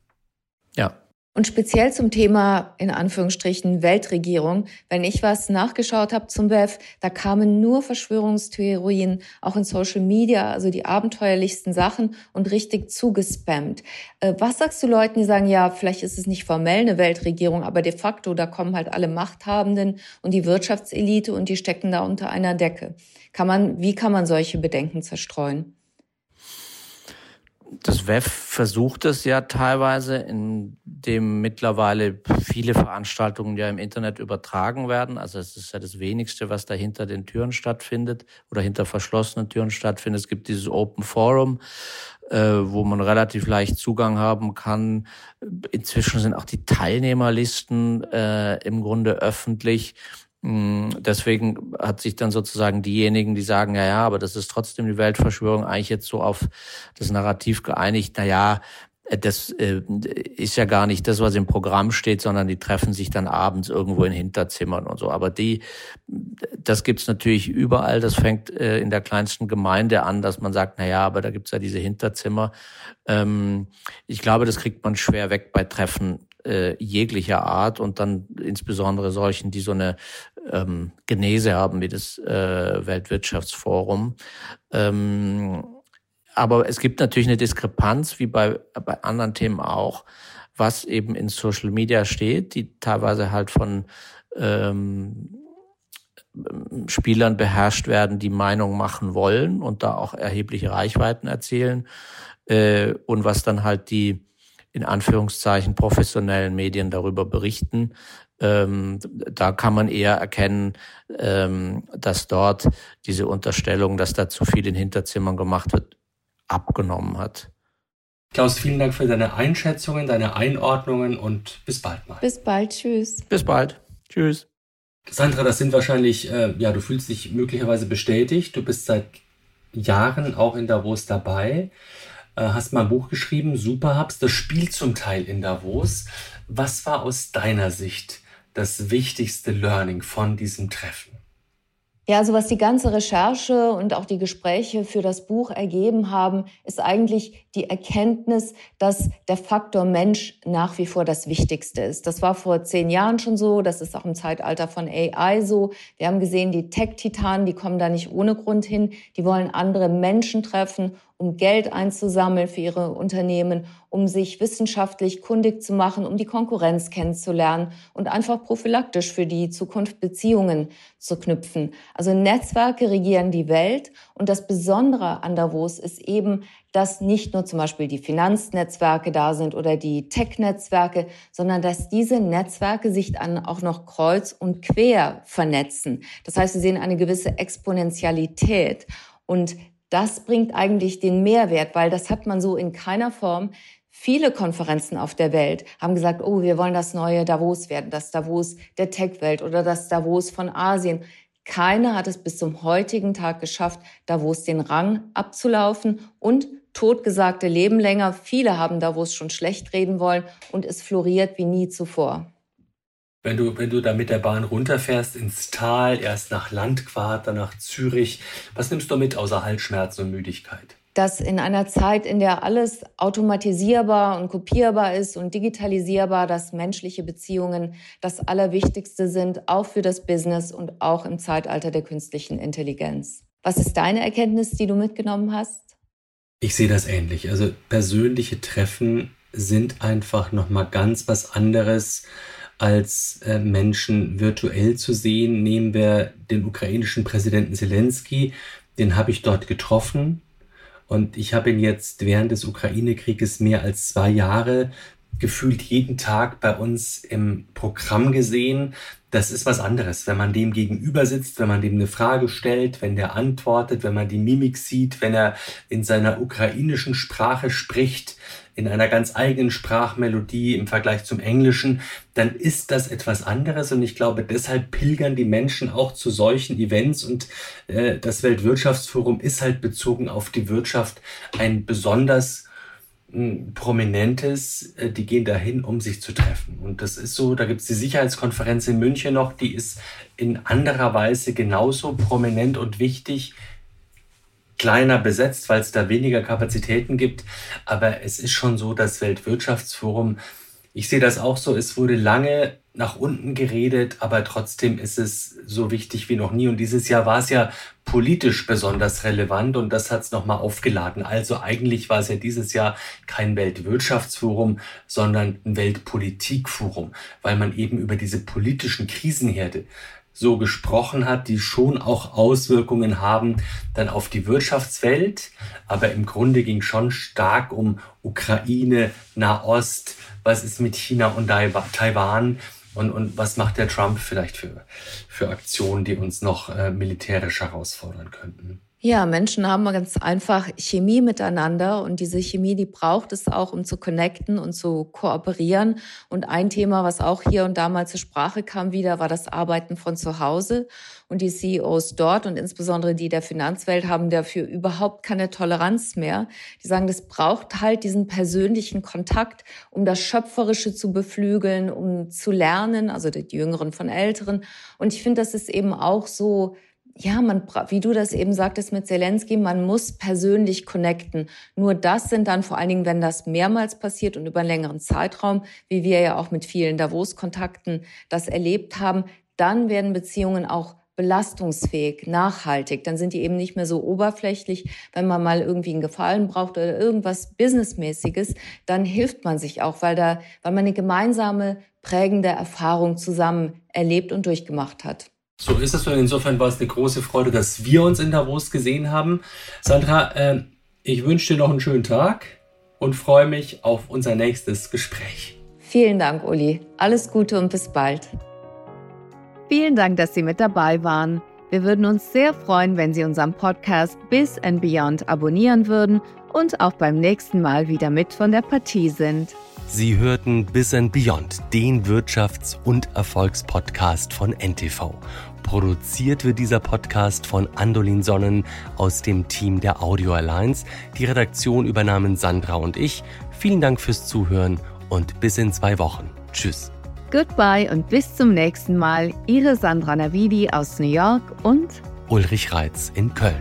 [SPEAKER 5] Ja,
[SPEAKER 1] und speziell zum Thema, in Anführungsstrichen, Weltregierung, wenn ich was nachgeschaut habe zum WEF, da kamen nur Verschwörungstheorien, auch in Social Media, also die abenteuerlichsten Sachen und richtig zugespammt. Äh, was sagst du Leuten, die sagen, ja, vielleicht ist es nicht formell eine Weltregierung, aber de facto, da kommen halt alle Machthabenden und die Wirtschaftselite und die stecken da unter einer Decke. Kann man, wie kann man solche Bedenken zerstreuen?
[SPEAKER 5] Das WEF versucht es ja teilweise, indem mittlerweile viele Veranstaltungen ja im Internet übertragen werden. Also es ist ja das wenigste, was da hinter den Türen stattfindet oder hinter verschlossenen Türen stattfindet. Es gibt dieses Open Forum, äh, wo man relativ leicht Zugang haben kann. Inzwischen sind auch die Teilnehmerlisten äh, im Grunde öffentlich. Mm, deswegen hat sich dann sozusagen diejenigen, die sagen, ja, ja, aber das ist trotzdem die Weltverschwörung, eigentlich jetzt so auf das Narrativ geeinigt, na ja, äh, das äh, ist ja gar nicht das, was im Programm steht, sondern die treffen sich dann abends irgendwo in Hinterzimmern und so. Aber die, das gibt's natürlich überall. Das fängt äh, in der kleinsten Gemeinde an, dass man sagt, na ja, aber da gibt's ja diese Hinterzimmer. Ähm, ich glaube, das kriegt man schwer weg bei Treffen jeglicher Art und dann insbesondere solchen, die so eine ähm, Genese haben wie das äh, Weltwirtschaftsforum. Ähm, aber es gibt natürlich eine Diskrepanz, wie bei, bei anderen Themen auch, was eben in Social Media steht, die teilweise halt von ähm, Spielern beherrscht werden, die Meinung machen wollen und da auch erhebliche Reichweiten erzielen. Äh, und was dann halt die in Anführungszeichen professionellen Medien darüber berichten. Ähm, da kann man eher erkennen, ähm, dass dort diese Unterstellung, dass da zu viel in Hinterzimmern gemacht wird, abgenommen hat.
[SPEAKER 2] Klaus, vielen Dank für deine Einschätzungen, deine Einordnungen und bis bald mal.
[SPEAKER 1] Bis bald, tschüss.
[SPEAKER 5] Bis bald. Tschüss.
[SPEAKER 2] Sandra, das sind wahrscheinlich, äh, ja, du fühlst dich möglicherweise bestätigt. Du bist seit Jahren auch in Davos dabei, äh, hast mal ein Buch geschrieben, Superhubs, das spielt zum Teil in Davos. Was war aus deiner Sicht das wichtigste Learning von diesem Treffen?
[SPEAKER 1] Ja, also was die ganze Recherche und auch die Gespräche für das Buch ergeben haben, ist eigentlich die Erkenntnis, dass der Faktor Mensch nach wie vor das Wichtigste ist. Das war vor zehn Jahren schon so, das ist auch im Zeitalter von AI so. Wir haben gesehen, die Tech-Titanen, die kommen da nicht ohne Grund hin. Die wollen andere Menschen treffen um Geld einzusammeln für ihre Unternehmen, um sich wissenschaftlich kundig zu machen, um die Konkurrenz kennenzulernen und einfach prophylaktisch für die Zukunft Beziehungen zu knüpfen. Also Netzwerke regieren die Welt und das Besondere an Davos ist eben, dass nicht nur zum Beispiel die Finanznetzwerke da sind oder die Tech-Netzwerke, sondern dass diese Netzwerke sich dann auch noch kreuz und quer vernetzen. Das heißt, wir sehen eine gewisse Exponentialität. Und das bringt eigentlich den Mehrwert, weil das hat man so in keiner Form. Viele Konferenzen auf der Welt haben gesagt, oh, wir wollen das neue Davos werden, das Davos der Tech-Welt oder das Davos von Asien. Keiner hat es bis zum heutigen Tag geschafft, Davos den Rang abzulaufen und totgesagte leben länger. Viele haben Davos schon schlecht reden wollen und es floriert wie nie zuvor
[SPEAKER 2] wenn du, wenn du da mit der Bahn runterfährst ins Tal, erst nach Landquart, dann nach Zürich, was nimmst du mit außer Halsschmerzen und Müdigkeit?
[SPEAKER 1] Dass in einer Zeit, in der alles automatisierbar und kopierbar ist und digitalisierbar, dass menschliche Beziehungen das Allerwichtigste sind, auch für das Business und auch im Zeitalter der künstlichen Intelligenz. Was ist deine Erkenntnis, die du mitgenommen hast?
[SPEAKER 2] Ich sehe das ähnlich. Also persönliche Treffen sind einfach noch mal ganz was anderes als äh, Menschen virtuell zu sehen. Nehmen wir den ukrainischen Präsidenten Zelensky, den habe ich dort getroffen und ich habe ihn jetzt während des Ukraine-Krieges mehr als zwei Jahre gefühlt jeden Tag bei uns im Programm gesehen. Das ist was anderes, wenn man dem gegenüber sitzt, wenn man dem eine Frage stellt, wenn der antwortet, wenn man die Mimik sieht, wenn er in seiner ukrainischen Sprache spricht, in einer ganz eigenen Sprachmelodie im Vergleich zum Englischen, dann ist das etwas anderes. Und ich glaube, deshalb pilgern die Menschen auch zu solchen Events. Und äh, das Weltwirtschaftsforum ist halt bezogen auf die Wirtschaft ein besonders prominentes, äh, die gehen dahin, um sich zu treffen. Und das ist so, da gibt es die Sicherheitskonferenz in München noch, die ist in anderer Weise genauso prominent und wichtig kleiner besetzt, weil es da weniger Kapazitäten gibt. Aber es ist schon so, das Weltwirtschaftsforum, ich sehe das auch so, es wurde lange nach unten geredet, aber trotzdem ist es so wichtig wie noch nie. Und dieses Jahr war es ja politisch besonders relevant und das hat es nochmal aufgeladen. Also eigentlich war es ja dieses Jahr kein Weltwirtschaftsforum, sondern ein Weltpolitikforum, weil man eben über diese politischen Krisenherde so gesprochen hat, die schon auch Auswirkungen haben dann auf die Wirtschaftswelt. Aber im Grunde ging schon stark um Ukraine, Nahost, was ist mit China und Taiwan und, und was macht der Trump vielleicht für, für Aktionen, die uns noch äh, militärisch herausfordern könnten.
[SPEAKER 1] Ja, Menschen haben ganz einfach Chemie miteinander und diese Chemie, die braucht es auch, um zu connecten und zu kooperieren. Und ein Thema, was auch hier und da mal zur Sprache kam wieder, war das Arbeiten von zu Hause. Und die CEOs dort und insbesondere die der Finanzwelt haben dafür überhaupt keine Toleranz mehr. Die sagen, das braucht halt diesen persönlichen Kontakt, um das Schöpferische zu beflügeln, um zu lernen, also die Jüngeren von Älteren. Und ich finde, das ist eben auch so ja, man, wie du das eben sagtest mit Zelensky, man muss persönlich connecten. Nur das sind dann vor allen Dingen, wenn das mehrmals passiert und über einen längeren Zeitraum, wie wir ja auch mit vielen Davos-Kontakten das erlebt haben, dann werden Beziehungen auch belastungsfähig, nachhaltig. Dann sind die eben nicht mehr so oberflächlich. Wenn man mal irgendwie einen Gefallen braucht oder irgendwas Businessmäßiges, dann hilft man sich auch, weil da, weil man eine gemeinsame prägende Erfahrung zusammen erlebt und durchgemacht hat.
[SPEAKER 2] So ist es und insofern war es eine große Freude, dass wir uns in Davos gesehen haben. Sandra, äh, ich wünsche dir noch einen schönen Tag und freue mich auf unser nächstes Gespräch.
[SPEAKER 1] Vielen Dank, Uli. Alles Gute und bis bald.
[SPEAKER 6] Vielen Dank, dass Sie mit dabei waren. Wir würden uns sehr freuen, wenn Sie unseren Podcast Bis and Beyond abonnieren würden und auch beim nächsten Mal wieder mit von der Partie sind.
[SPEAKER 7] Sie hörten Bis and Beyond, den Wirtschafts- und Erfolgspodcast von NTV. Produziert wird dieser Podcast von Andolin Sonnen aus dem Team der Audio Alliance. Die Redaktion übernahmen Sandra und ich. Vielen Dank fürs Zuhören und bis in zwei Wochen. Tschüss.
[SPEAKER 6] Goodbye und bis zum nächsten Mal. Ihre Sandra Navidi aus New York und
[SPEAKER 7] Ulrich Reitz in Köln.